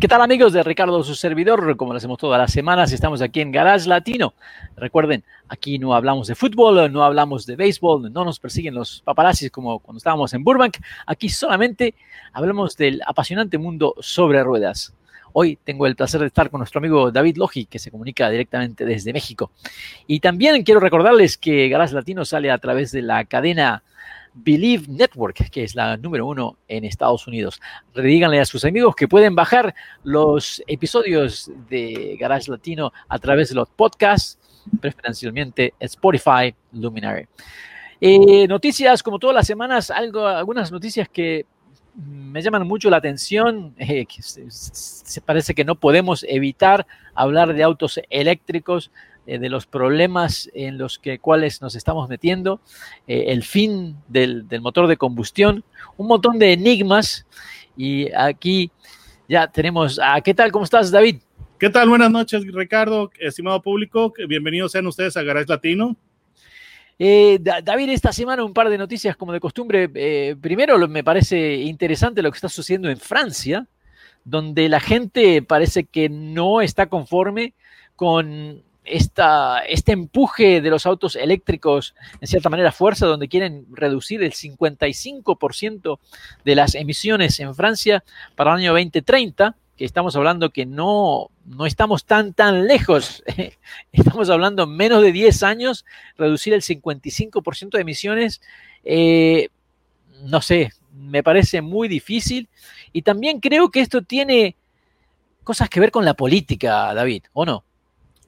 ¿Qué tal amigos de Ricardo, su servidor? Como lo hacemos todas las semanas, estamos aquí en Garage Latino. Recuerden, aquí no hablamos de fútbol, no hablamos de béisbol, no nos persiguen los paparazzis como cuando estábamos en Burbank. Aquí solamente hablamos del apasionante mundo sobre ruedas. Hoy tengo el placer de estar con nuestro amigo David Logi, que se comunica directamente desde México. Y también quiero recordarles que Garage Latino sale a través de la cadena Believe Network, que es la número uno en Estados Unidos. Díganle a sus amigos que pueden bajar los episodios de Garage Latino a través de los podcasts, preferencialmente Spotify, Luminary. Eh, noticias, como todas las semanas, algo, algunas noticias que me llaman mucho la atención, eh, se, parece que no podemos evitar hablar de autos eléctricos, eh, de los problemas en los que, cuales nos estamos metiendo, eh, el fin del, del, motor de combustión, un montón de enigmas. Y aquí ya tenemos, a, ¿qué tal? ¿Cómo estás, David? ¿Qué tal? Buenas noches, Ricardo, estimado público. Bienvenidos sean ustedes a Garage Latino. Eh, David, esta semana un par de noticias como de costumbre. Eh, primero, me parece interesante lo que está sucediendo en Francia, donde la gente parece que no está conforme con este empuje de los autos eléctricos, en cierta manera, fuerza, donde quieren reducir el 55% de las emisiones en Francia para el año 2030, que estamos hablando que no, no estamos tan, tan lejos. estamos hablando menos de 10 años, reducir el 55% de emisiones. Eh, no sé, me parece muy difícil. Y también creo que esto tiene cosas que ver con la política, David, ¿o no?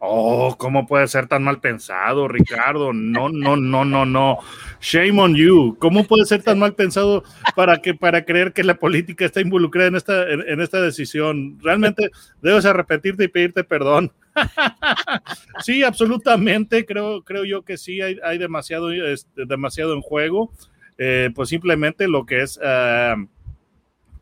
Oh, ¿cómo puede ser tan mal pensado, Ricardo? No, no, no, no, no. Shame on you. ¿Cómo puede ser tan mal pensado para que para creer que la política está involucrada en esta, en, en esta decisión? Realmente debes arrepentirte y pedirte perdón. sí, absolutamente. Creo, creo yo que sí hay, hay demasiado, este, demasiado en juego. Eh, pues simplemente lo que es. Uh,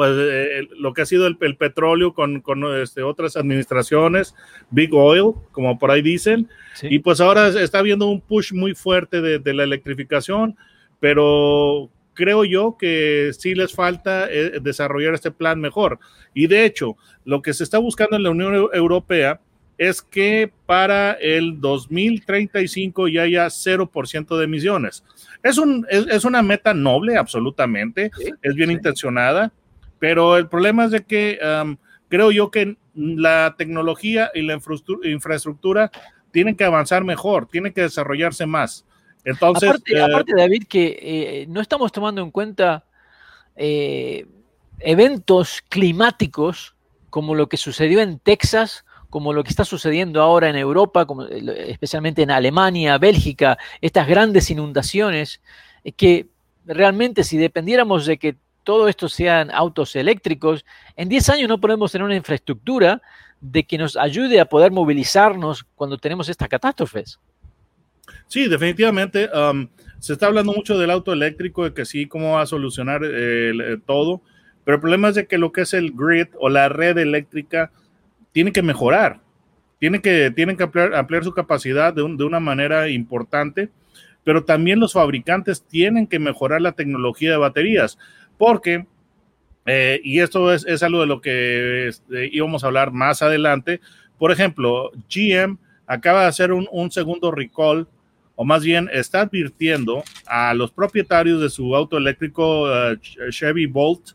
pues eh, lo que ha sido el, el petróleo con, con este, otras administraciones, Big Oil, como por ahí dicen, sí. y pues ahora está habiendo un push muy fuerte de, de, la electrificación, pero creo yo que sí les falta eh, desarrollar este plan mejor. Y de hecho, lo que se está buscando en la Unión Europea es que para el 2035 ya haya 0% de emisiones. Es, un, es, es, una meta noble, absolutamente, sí, es bien sí. intencionada, pero el problema es de que um, creo yo que la tecnología y la infraestructura tienen que avanzar mejor, tienen que desarrollarse más. Entonces, aparte, eh, aparte David, que eh, no estamos tomando en cuenta eh, eventos climáticos como lo que sucedió en Texas, como lo que está sucediendo ahora en Europa, como, especialmente en Alemania, Bélgica, estas grandes inundaciones, que realmente si dependiéramos de que todo esto sean autos eléctricos, en 10 años no podemos tener una infraestructura de que nos ayude a poder movilizarnos cuando tenemos estas catástrofes. Sí, definitivamente. Se está hablando mucho del auto eléctrico, de que sí, cómo va a solucionar eh, todo, pero el problema es de que lo que es el grid o la red eléctrica tiene que mejorar, tiene que, tienen que ampliar, su capacidad de una manera importante, pero también los fabricantes tienen que mejorar la tecnología de baterías porque, eh, y esto es, es, algo de lo que este, íbamos a hablar más adelante, por ejemplo, GM acaba de hacer un, un, segundo recall, o más bien está advirtiendo a los propietarios de su auto eléctrico uh, Chevy Bolt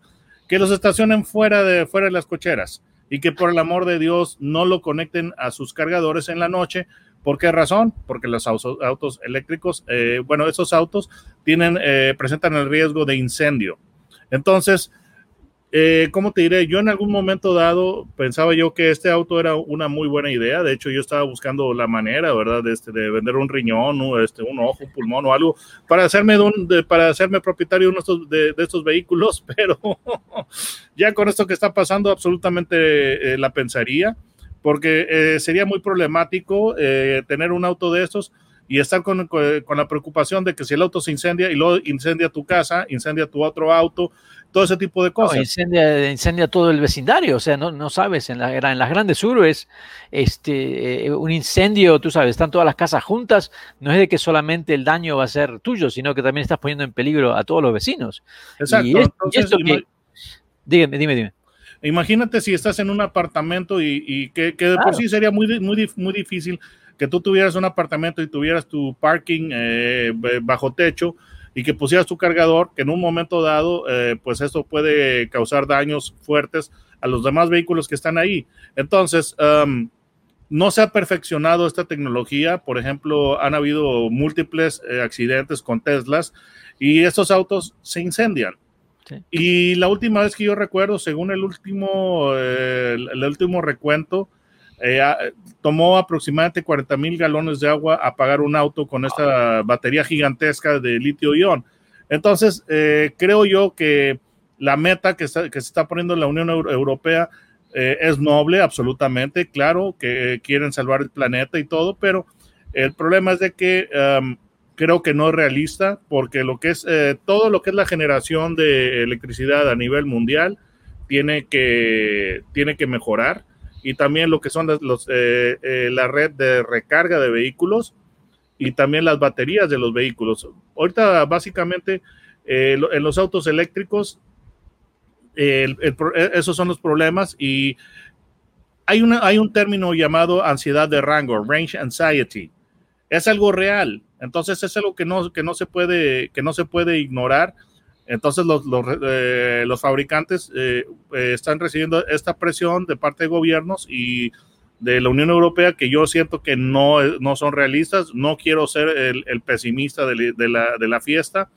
que los estacionen fuera de, fuera de las cocheras y que por el amor de Dios no lo conecten a sus cargadores en la noche. ¿Por qué razón? Porque los autos, autos eléctricos, eh, bueno, esos autos tienen, eh, presentan el riesgo de incendio. Entonces, eh, ¿cómo te diré? Yo en algún momento dado pensaba yo que este auto era una muy buena idea. De hecho, yo estaba buscando la manera, ¿verdad? De, este, de vender un riñón, este, un ojo, un pulmón o algo para hacerme, un, para hacerme propietario de, estos, de, de, estos vehículos, pero ya con esto que está pasando, absolutamente eh, la pensaría. porque eh, sería muy problemático eh, tener un auto de estos y estar con, con, la preocupación de que si el auto se incendia y luego incendia tu casa, incendia tu otro auto, todo ese tipo de cosas. No, incendia, incendia, todo el vecindario, o sea, no, no sabes, en, la, en las grandes urbes, este, eh, un incendio, tú sabes, están todas las casas juntas, no es de que solamente el daño va a ser tuyo, sino que también estás poniendo en peligro a todos los vecinos. Exacto. Y, es, Entonces, y esto que, dime, dime, dime. Imagínate si estás en un apartamento y, y que, que, de claro. por sí sería muy, muy, muy difícil que tú tuvieras un apartamento y tuvieras tu parking eh, bajo techo y que pusieras tu cargador, que en un momento dado, eh, pues esto puede causar daños fuertes a los demás vehículos que están ahí. Entonces, um, no se ha perfeccionado esta tecnología. Por ejemplo, han habido múltiples eh, accidentes con Teslas y estos autos se incendian. Sí. Y la última vez que yo recuerdo, según el último, eh, el, el, último recuento, eh, tomó aproximadamente 40 mil galones de agua apagar un auto con esta batería gigantesca de litio-ion. Entonces, eh, creo yo que la meta que, está, que, se está poniendo la Unión Europea eh, es noble, absolutamente, claro, que quieren salvar el planeta y todo, pero el problema es de que um, creo que no es realista, porque lo que es eh, todo lo que es la generación de electricidad a nivel mundial tiene que, tiene que mejorar y también lo que son los, los eh, eh, la red de recarga de vehículos y también las baterías de los vehículos. Ahorita básicamente eh, en los autos eléctricos el, el, esos son los problemas y hay, una, hay un término llamado ansiedad de rango, range anxiety. Es algo real. Entonces es algo que no, que no, se, puede, que no se puede ignorar. Entonces los, los, eh, fabricantes eh, eh, están recibiendo esta presión de parte de gobiernos y de la Unión Europea que yo siento que no, no son realistas. No quiero ser el, pesimista de, la, de, la, fiesta,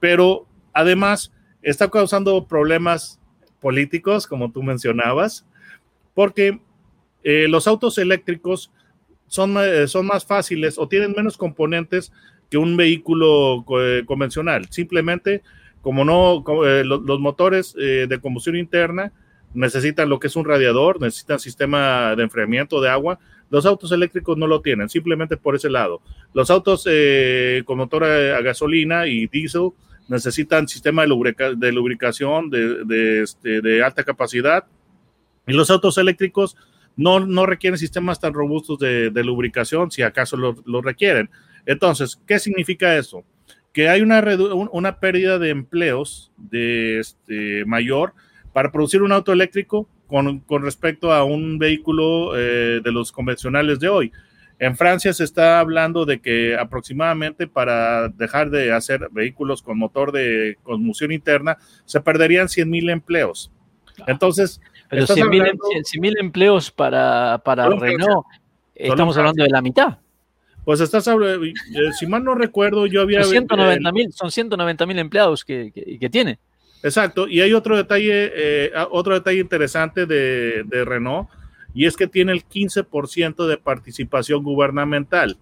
pero además está causando problemas políticos, como tú mencionabas, porque los autos eléctricos son, son más fáciles o tienen menos componentes que un vehículo convencional. Simplemente como no, eh, los, motores eh, de combustión interna necesitan lo que es un radiador, necesitan sistema de enfriamiento de agua. Los autos eléctricos no lo tienen, simplemente por ese lado. Los autos eh, con motor a, gasolina y diésel necesitan sistema de, lubrica, de lubricación este, de, alta capacidad. Y los autos eléctricos no, no requieren sistemas tan robustos de, lubricación, si acaso lo requieren. Entonces, ¿qué significa eso? Que hay una, una pérdida de empleos de este, mayor para producir un auto eléctrico con, con respecto a un vehículo eh, de los convencionales de hoy. En Francia se está hablando de que aproximadamente para dejar de hacer vehículos con motor de combustión interna se perderían 100 mil empleos. Entonces, pero 100 mil em, empleos para, para Renault, estamos hablando de la mitad. Pues estás, eh, si mal no recuerdo, yo había... Son 190 mil, son 190 mil empleados que, que, que, tiene. Exacto, y hay otro detalle, eh, otro detalle interesante de, de, Renault, y es que tiene el 15% de participación gubernamental.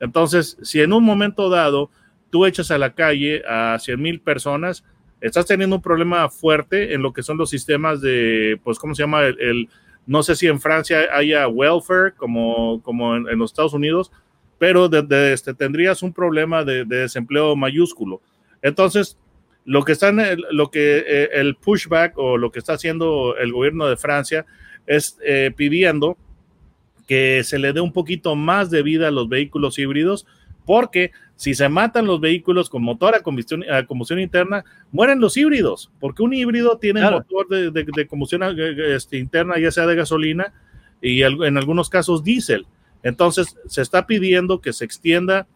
Entonces, si en un momento dado tú echas a la calle a 100 mil personas, estás teniendo un problema fuerte en lo que son los sistemas de, pues, ¿cómo se llama? El, el no sé si en Francia haya welfare como, como en, en los Estados Unidos, pero de, de este, tendrías un problema de, de, desempleo mayúsculo. Entonces, lo que están, lo que eh, el pushback o lo que está haciendo el gobierno de Francia es eh, pidiendo que se le dé un poquito más de vida a los vehículos híbridos, porque si se matan los vehículos con motor a combustión, a combustión interna, mueren los híbridos, porque un híbrido tiene claro. motor de, de, de combustión eh, este, interna, ya sea de gasolina y en algunos casos diésel. Entonces, se está pidiendo que se extienda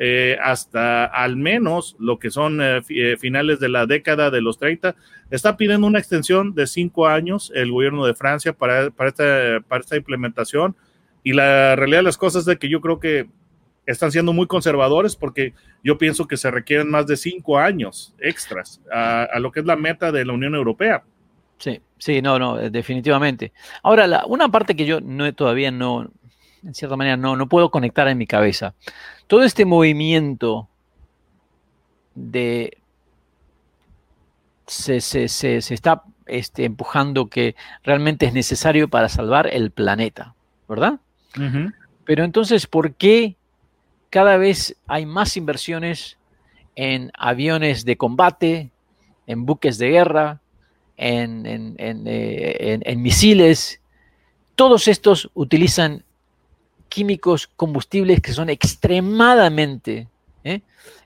eh, hasta al menos lo que son eh, eh, finales de la década de los 30. Está pidiendo una extensión de cinco años el gobierno de Francia para, para, esta, para esta implementación. Y la realidad de las cosas es que yo creo que están siendo muy conservadores porque yo pienso que se requieren más de cinco años extras a, a lo que es la meta de la Unión Europea. Sí, sí, no, no, definitivamente. Ahora, la, una parte que yo no, todavía no, en cierta manera no, no puedo conectar en mi cabeza. Todo este movimiento de se, se, se, se está este, empujando que realmente es necesario para salvar el planeta. ¿verdad? Pero entonces, ¿por qué cada vez hay más inversiones en aviones de combate, en buques de guerra, en, eh, misiles? Todos estos utilizan químicos combustibles que son extremadamente ¿eh?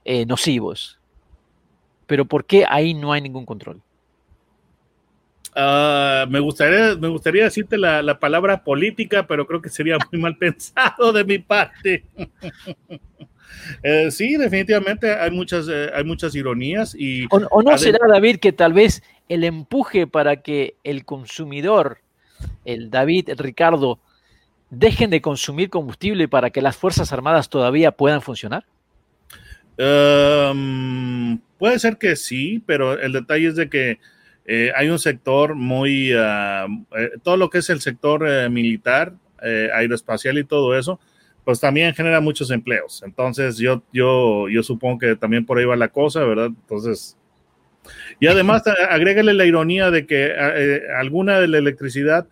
Eh, nocivos. Pero ¿por qué ahí no hay ningún control? Ah, me, gustaría, me gustaría decirte la, palabra política, pero creo que sería muy mal pensado de mi parte. Eh, sí, definitivamente hay muchas, hay muchas ironías. Y ¿O, no será, David, que tal vez el empuje para que el consumidor, el David, el Ricardo, dejen de consumir combustible para que las Fuerzas Armadas todavía puedan funcionar? Em, puede ser que sí, pero el detalle es de que eh, hay un sector muy, eh, todo lo que es el sector eh, militar, aeroespacial y todo eso, pues también genera muchos empleos. Entonces yo, yo, yo supongo que también por ahí va la cosa, ¿verdad? Entonces, y además agrégale la ironía de que alguna de la electricidad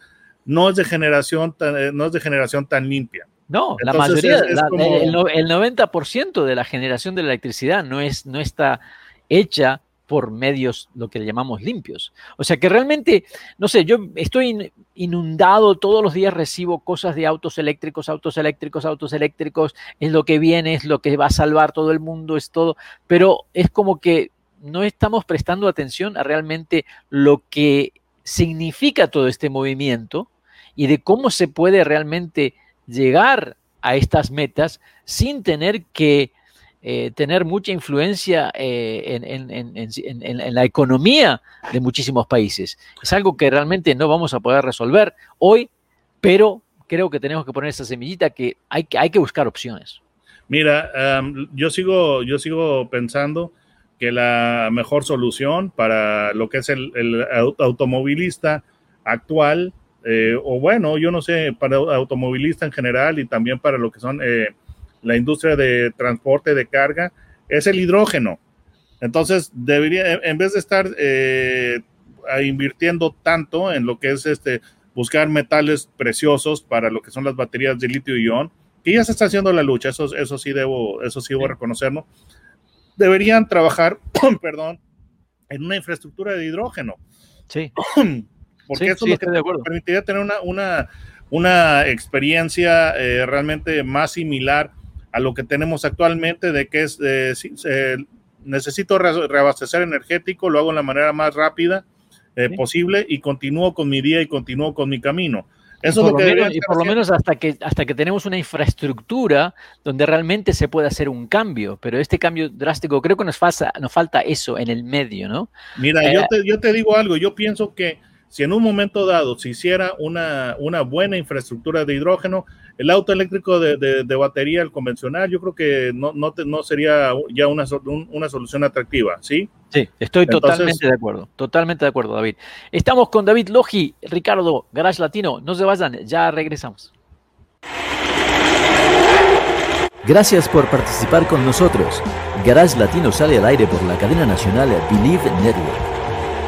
no es de generación tan, eh, no es de generación tan limpia. No, la mayoría, el, 90% de la generación de la electricidad no, es, no está hecha por medios, lo que llamamos limpios. O sea que realmente, no sé, yo estoy inundado, todos los días recibo cosas de autos eléctricos, autos eléctricos, autos eléctricos, es lo que viene, es lo que va a salvar todo el mundo, es todo, pero es como que no estamos prestando atención a realmente lo que significa todo este movimiento y de cómo se puede realmente llegar a estas metas sin tener que eh, tener mucha influencia eh, en, la economía de muchísimos países. Es algo que realmente no vamos a poder resolver hoy, pero creo que tenemos que poner esa semillita que hay, hay que buscar opciones. Mira, yo, sigo, yo sigo pensando que la mejor solución para lo que es el automovilista actual eh, o bueno, yo no sé, para automovilista en general y también para lo que son eh, la industria de transporte de carga, es el hidrógeno. Entonces, debería, en vez de estar eh, invirtiendo tanto en lo que es este, buscar metales preciosos para lo que son las baterías de litio ion, que ya se está haciendo la lucha, eso, eso sí debo, eso sí debo reconocerlo, deberían trabajar, perdón, en una infraestructura de hidrógeno. Sí. porque eso es lo que te permitiría tener una, una, una experiencia eh, realmente más similar a lo que tenemos actualmente, de que es, eh, necesito reabastecer energético, lo hago de la manera más rápida eh, posible y continúo con mi día y continúo con mi camino. Eso y por, lo, menos, y por lo menos, hasta que, hasta que tenemos una infraestructura donde realmente se puede hacer un cambio, pero este cambio drástico, creo que nos falta, nos falta eso en el medio, ¿no? Mira, yo, te, yo te digo algo, yo pienso que si en un momento dado se hiciera una, una buena infraestructura de hidrógeno, el auto eléctrico de, de, batería, el convencional, yo creo que no, no, no sería ya una, una, solución atractiva, ¿sí? Sí, estoy totalmente de acuerdo, totalmente de acuerdo, David. Estamos con David Logi, Ricardo, Garage Latino, no se vayan, ya regresamos. Gracias por participar con nosotros. Garage Latino sale al aire por la cadena nacional Believe Network.